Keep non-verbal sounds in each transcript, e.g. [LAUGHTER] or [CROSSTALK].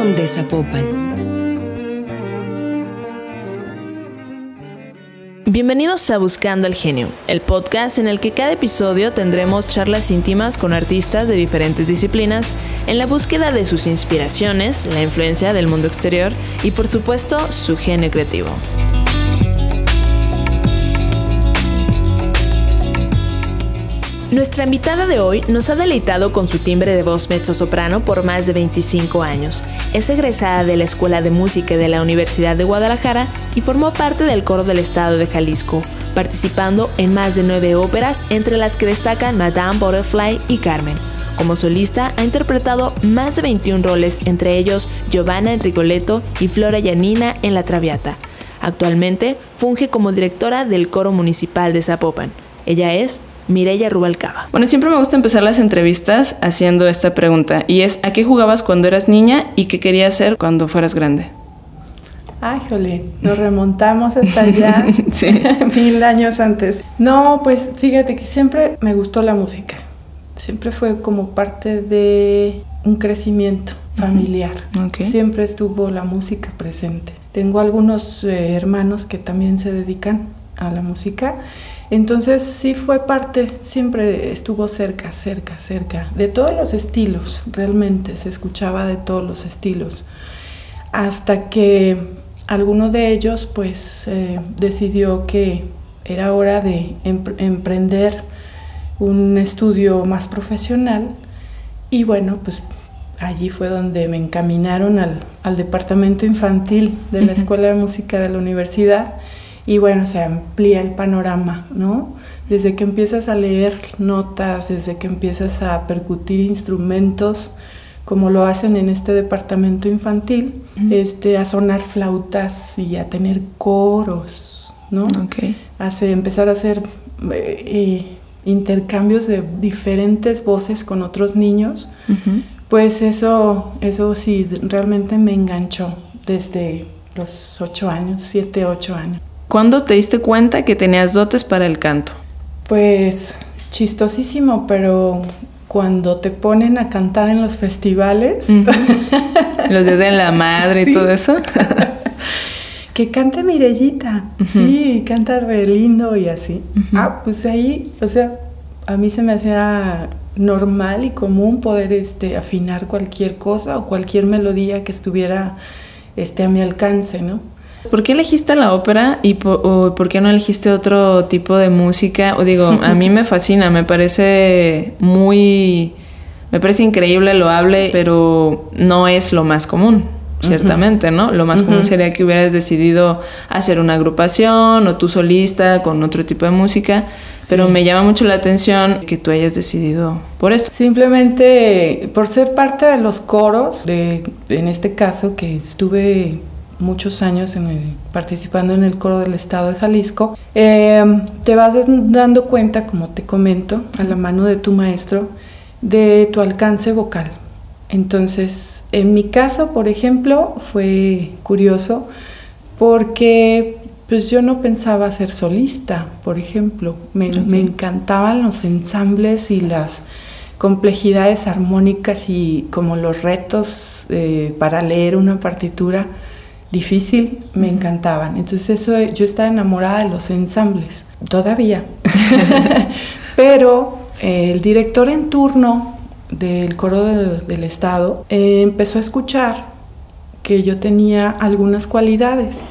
son de. Bienvenidos a Buscando el Genio, el podcast en el que cada episodio tendremos charlas íntimas con artistas de diferentes disciplinas en la búsqueda de sus inspiraciones, la influencia del mundo exterior y por supuesto su genio creativo. Nuestra invitada de hoy nos ha deleitado con su timbre de voz mezzo-soprano por más de 25 años. Es egresada de la Escuela de Música de la Universidad de Guadalajara y formó parte del coro del Estado de Jalisco, participando en más de nueve óperas, entre las que destacan Madame Butterfly y Carmen. Como solista ha interpretado más de 21 roles, entre ellos Giovanna en Rigoletto y Flora Yanina en La Traviata. Actualmente funge como directora del Coro Municipal de Zapopan. Ella es Mireya Rubalcaba. Bueno, siempre me gusta empezar las entrevistas haciendo esta pregunta y es ¿a qué jugabas cuando eras niña y qué querías ser cuando fueras grande? Ay, jolín, nos remontamos hasta allá, [LAUGHS] [LAUGHS] mil años antes. No, pues fíjate que siempre me gustó la música. Siempre fue como parte de un crecimiento familiar. Siempre estuvo la música presente. Tengo algunos eh, hermanos que también se dedican a la música entonces sí fue parte, siempre estuvo cerca, cerca, cerca, de todos los estilos, realmente se escuchaba de todos los estilos, hasta que alguno de ellos pues eh, decidió que era hora de emprender un estudio más profesional y bueno, pues allí fue donde me encaminaron al, departamento infantil de la Escuela de Música de la universidad y bueno, se amplía el panorama, ¿no? Desde que empiezas a leer notas, desde que empiezas a percutir instrumentos, como lo hacen en este departamento infantil, este, a sonar flautas y a tener coros, ¿no? Okay. Hace, empezar a hacer eh, eh, intercambios de diferentes voces con otros niños, pues eso, eso sí, realmente me enganchó desde los ocho años, siete, ocho años. ¿Cuándo te diste cuenta que tenías dotes para el canto? Pues chistosísimo, pero cuando te ponen a cantar en los festivales. [LAUGHS] los días de la madre y todo eso. [LAUGHS] que cante Mirellita. Sí, canta re lindo y así. Ah, pues ahí, o sea, a mí se me hacía normal y común poder este, afinar cualquier cosa o cualquier melodía que estuviera este, a mi alcance, ¿no? ¿Por qué elegiste la ópera y por, qué no elegiste otro tipo de música? O digo, a mí me fascina, me parece muy, me parece increíble, lo hable, pero no es lo más común, ciertamente, ¿no? Lo más común sería que hubieras decidido hacer una agrupación o tú solista con otro tipo de música, pero me llama mucho la atención que tú hayas decidido por esto. Simplemente por ser parte de los coros, de, en este caso que estuve muchos años participando en el coro del estado de Jalisco, eh, te vas dando cuenta, como te comento, a la mano de tu maestro, de tu alcance vocal. Entonces, en mi caso, por ejemplo, fue curioso porque pues yo no pensaba ser solista, por ejemplo. Me, encantaban los ensambles y las complejidades armónicas y como los retos eh, para leer una partitura difícil, me encantaban. Entonces eso, yo estaba enamorada de los ensambles, todavía. [LAUGHS] Pero eh, el director en turno del coro del Estado eh, empezó a escuchar que yo tenía algunas cualidades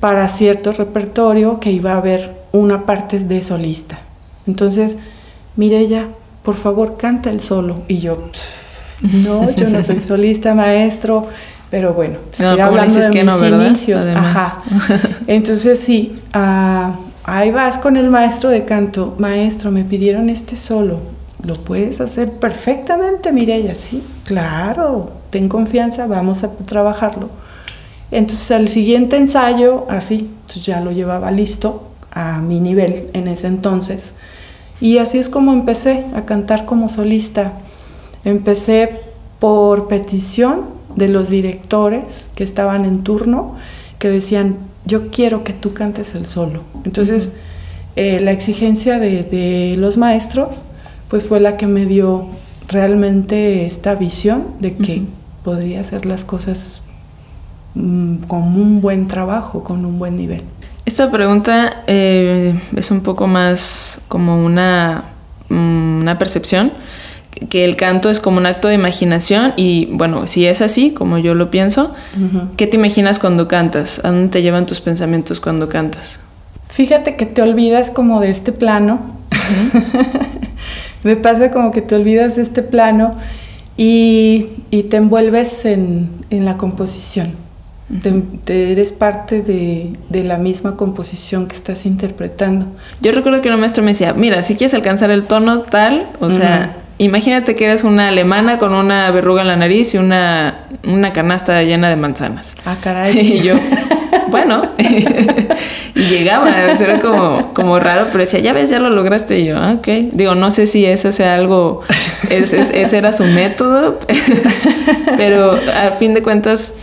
para cierto repertorio que iba a haber una parte de solista. Entonces, Mirella, por favor, canta el solo. Y yo, no, yo no soy [LAUGHS] solista, maestro. Pero bueno, estoy hablando de mis inicios. Ajá. [LAUGHS] Entonces sí, ah, ahí vas con el maestro de canto. Maestro, me pidieron este solo. Lo puedes hacer perfectamente, Mireya. Sí, claro. Ten confianza, vamos a trabajarlo. Entonces al siguiente ensayo, así, pues ya lo llevaba listo a mi nivel en ese entonces. Y así es como empecé a cantar como solista. Empecé por petición de los directores que estaban en turno que decían, yo quiero que tú cantes el solo. Entonces, eh, la exigencia de, los maestros, pues fue la que me dio realmente esta visión de que podría hacer las cosas mm, con un buen trabajo, con un buen nivel. Esta pregunta eh, es un poco más como una, mm, una percepción, que el canto es como un acto de imaginación y bueno, si es así, como yo lo pienso, ¿qué te imaginas cuando cantas? ¿A dónde te llevan tus pensamientos cuando cantas? Fíjate que te olvidas como de este plano. [LAUGHS] Me pasa como que te olvidas de este plano y, te envuelves en, la composición. te, eres parte de, la misma composición que estás interpretando. Yo recuerdo que el maestro me decía, mira, si quieres alcanzar el tono tal, o sea, imagínate que eres una alemana con una verruga en la nariz y una, una canasta llena de manzanas. Ah, caray. [LAUGHS] y yo, bueno, [LAUGHS] y llegaba, era como, como raro, pero decía, ya ves, ya lo lograste y yo, ah, ok. Digo, no sé si eso sea algo, ese era su método, [LAUGHS] pero a fin de cuentas,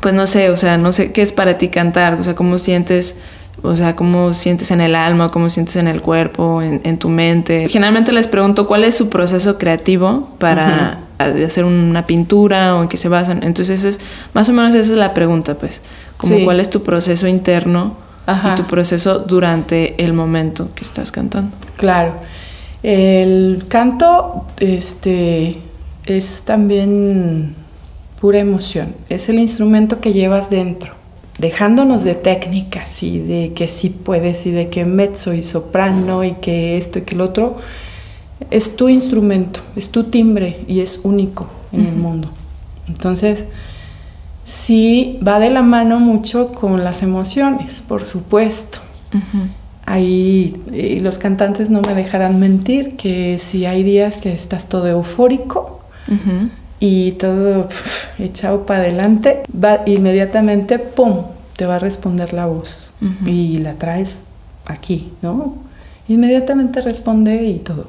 pues no sé, o sea, no sé qué es para ti cantar, o sea, cómo sientes o sea, cómo sientes en el alma, cómo sientes en el cuerpo, en, tu mente. Generalmente les pregunto cuál es su proceso creativo para hacer una pintura o en qué se basan. Entonces, es, más o menos esa es la pregunta, pues, como cuál es tu proceso interno y tu proceso durante el momento que estás cantando. Claro. El canto este, es también pura emoción, es el instrumento que llevas dentro dejándonos de técnicas y de que sí puedes y de que mezzo y soprano y que esto y que el otro, es tu instrumento, es tu timbre y es único en el mundo. Entonces, sí va de la mano mucho con las emociones, por supuesto. Ahí y los cantantes no me dejarán mentir que si hay días que estás todo eufórico, y todo echado para adelante, va inmediatamente, ¡pum!, te va a responder la voz y la traes aquí, ¿no? Inmediatamente responde y todo.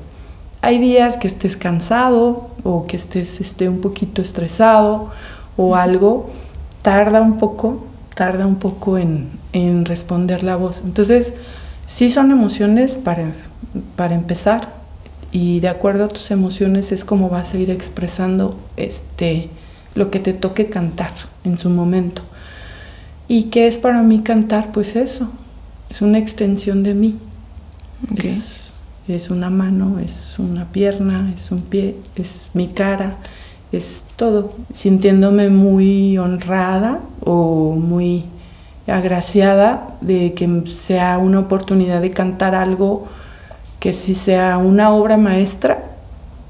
Hay días que estés cansado o que estés este, un poquito estresado o algo, tarda un poco, tarda un poco en, en responder la voz. Entonces, sí son emociones para, para empezar, y de acuerdo a tus emociones es como vas a ir expresando este lo que te toque cantar en su momento. ¿Y qué es para mí cantar? Pues eso, es una extensión de mí. Es, es, una mano, es una pierna, es un pie, es mi cara, es todo. Sintiéndome muy honrada o muy agraciada de que sea una oportunidad de cantar algo que si sea una obra maestra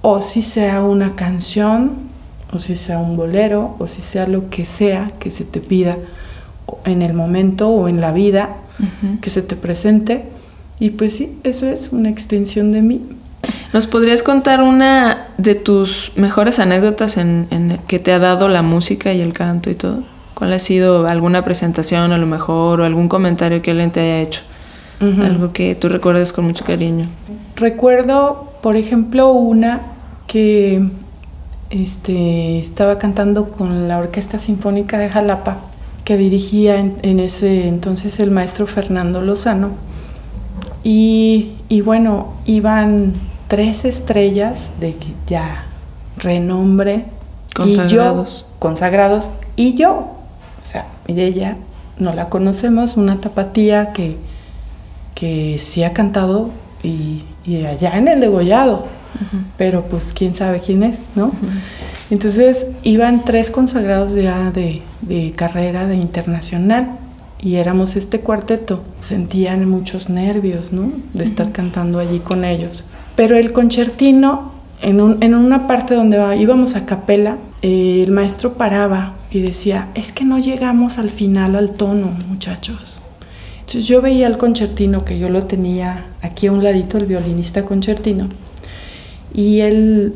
o si sea una canción o si sea un bolero o si sea lo que sea que se te pida en el momento o en la vida que se te presente. Y pues sí, eso es una extensión de mí. ¿Nos podrías contar una de tus mejores anécdotas en, en, que te ha dado la música y el canto y todo? ¿Cuál ha sido alguna presentación a lo mejor o algún comentario que alguien te haya hecho? algo que tú recuerdes con mucho cariño. Recuerdo, por ejemplo, una que este, estaba cantando con la Orquesta Sinfónica de Jalapa, que dirigía en, ese entonces el maestro Fernando Lozano. Y, y, bueno, iban tres estrellas de ya renombre. Consagrados. Y yo, consagrados. Y yo, o sea, y ella no la conocemos, una tapatía que que sí ha cantado y, allá en el degollado, pero pues quién sabe quién es, ¿no? Entonces iban tres consagrados ya de, carrera de internacional y éramos este cuarteto. Sentían muchos nervios, ¿no? De estar cantando allí con ellos. Pero el concertino, en, una parte donde íbamos a capela, el maestro paraba y decía, es que no llegamos al final al tono, muchachos. Entonces yo veía al concertino, que yo lo tenía aquí a un ladito, el violinista concertino, y él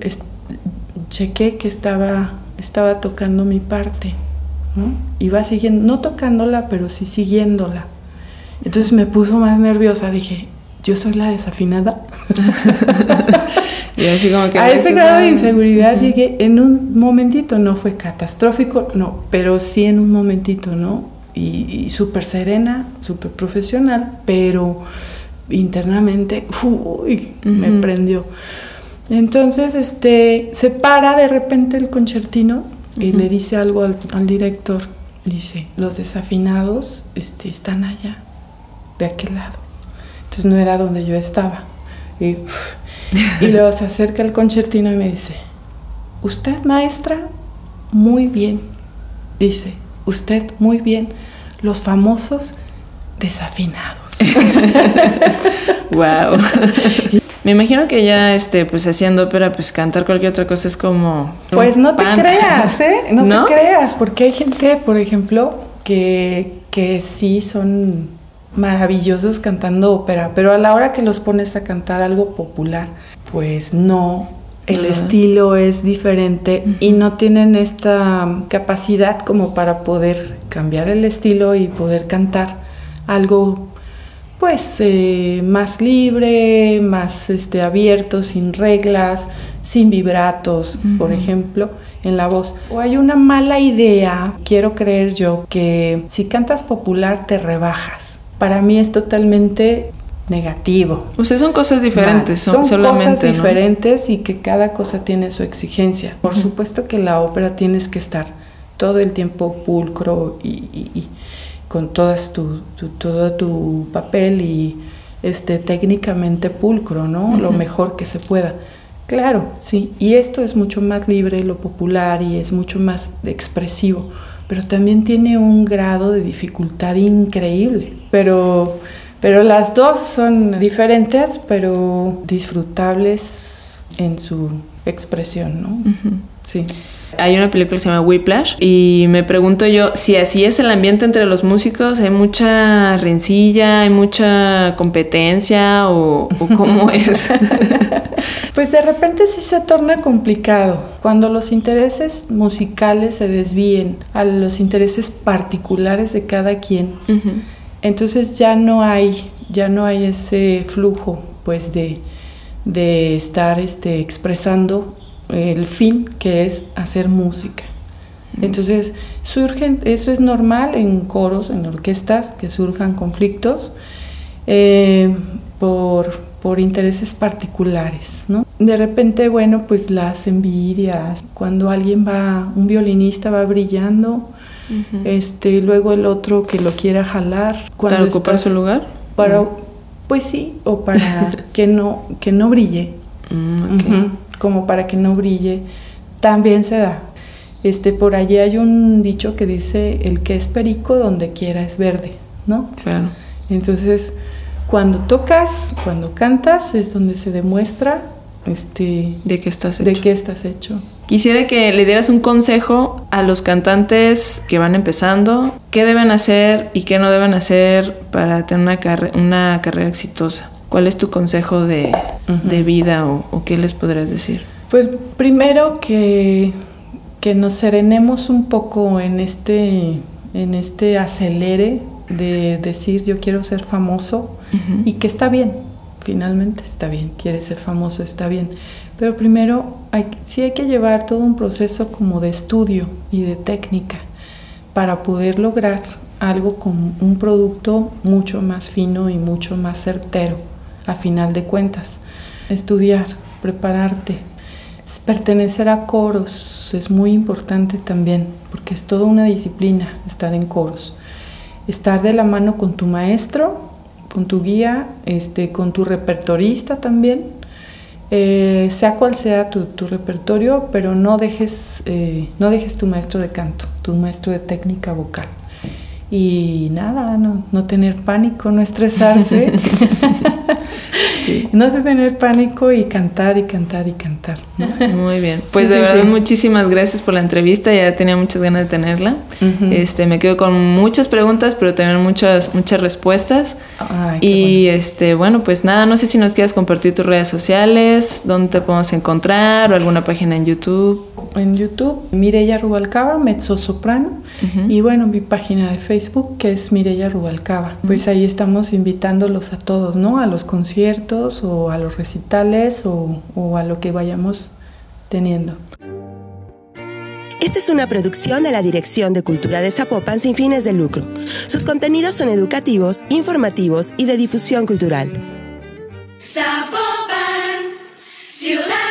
chequé que estaba, estaba tocando mi parte, ¿no? Iba siguiendo, no tocándola, pero sí siguiéndola. Entonces me puso más nerviosa, dije, yo soy la desafinada. [LAUGHS] y así como que a ese grado de inseguridad llegué en un momentito, no fue catastrófico, no, pero sí en un momentito, ¿no? y, súper serena, súper profesional, pero internamente, uy, me prendió. Entonces, este, se para de repente el concertino y le dice algo al, director. Dice, los desafinados este, están allá, de aquel lado. Entonces no era donde yo estaba. Y, y luego se acerca el concertino y me dice, usted maestra, muy bien. Dice, usted muy bien. Los famosos desafinados. [LAUGHS] wow. [LAUGHS] Me imagino que ya este, pues haciendo ópera, pues cantar cualquier otra cosa es como. Pues no te creas, ¿eh? No, te creas, porque hay gente, por ejemplo, que, que sí son maravillosos cantando ópera, pero a la hora que los pones a cantar algo popular, pues no, el estilo es diferente y no tienen esta capacidad como para poder cambiar el estilo y poder cantar algo pues eh, más libre, más este, abierto, sin reglas, sin vibratos, por ejemplo, en la voz. O hay una mala idea, quiero creer yo, que si cantas popular te rebajas. Para mí es totalmente negativo. O sea, son cosas diferentes, son, cosas diferentes y que cada cosa tiene su exigencia. Por supuesto que la ópera tienes que estar todo el tiempo pulcro y con todas tu, todo tu papel y este, técnicamente pulcro, ¿no? Lo mejor que se pueda. Claro, sí, y esto es mucho más libre, lo popular, y es mucho más expresivo, pero también tiene un grado de dificultad increíble. Pero, pero las dos son diferentes, pero disfrutables en su expresión, ¿no? Sí. Hay una película que se llama Whiplash y me pregunto yo si así es el ambiente entre los músicos, hay mucha rencilla, hay mucha competencia o, cómo [LAUGHS] es. pues de repente sí se torna complicado cuando los intereses musicales se desvíen a los intereses particulares de cada quien. Entonces ya no hay ya no hay ese flujo pues de, de estar este, expresando el fin que es hacer música. Entonces, surgen, eso es normal en coros, en orquestas, que surjan conflictos eh, por, por, intereses particulares. ¿no? De repente, bueno, pues las envidias, cuando alguien va, un violinista va brillando, este, luego el otro que lo quiera jalar. ¿Para ocupar su lugar? Para, Pues sí, o para [LAUGHS] que no, que no brille. Mm, como para que no brille, también se da. Este, por allí hay un dicho que dice, el que es perico donde quiera es verde, ¿no? Claro. Entonces, cuando tocas, cuando cantas, es donde se demuestra este, de qué estás hecho. De qué estás hecho. Quisiera que le dieras un consejo a los cantantes que van empezando, qué deben hacer y qué no deben hacer para tener una, una carrera exitosa. ¿Cuál es tu consejo de, vida o, qué les podrías decir? Pues primero que, que nos serenemos un poco en este, en este acelere de decir yo quiero ser famoso y que está bien, finalmente está bien, quiere ser famoso, está bien. Pero primero hay, sí hay que llevar todo un proceso como de estudio y de técnica para poder lograr algo con un producto mucho más fino y mucho más certero a final de cuentas. Estudiar, prepararte, pertenecer a coros es muy importante también, porque es toda una disciplina estar en coros. Estar de la mano con tu maestro, con tu guía, este, con tu repertorista también, eh, sea cual sea tu, repertorio, pero no dejes, eh, no dejes tu maestro de canto, tu maestro de técnica vocal. Y nada, no, no tener pánico, no estresarse. [LAUGHS] No de tener pánico y cantar y cantar y cantar. [LAUGHS] Muy bien. Pues de verdad muchísimas gracias por la entrevista. Ya tenía muchas ganas de tenerla. Este me quedo con muchas preguntas, pero también muchas muchas respuestas. y este bueno pues nada, no sé si nos quieres compartir tus redes sociales, dónde te podemos encontrar o alguna página en YouTube. En YouTube Mireya Rubalcaba, mezzo soprano y bueno mi página de Facebook que es Mireya Rubalcaba. Pues ahí estamos invitándolos a todos, ¿no? A los conciertos o a los recitales o a lo que vayamos teniendo. Esta es una producción de la Dirección de Cultura de Zapopan sin fines de lucro. Sus contenidos son educativos, informativos y de difusión cultural. Zapopan, ciudad.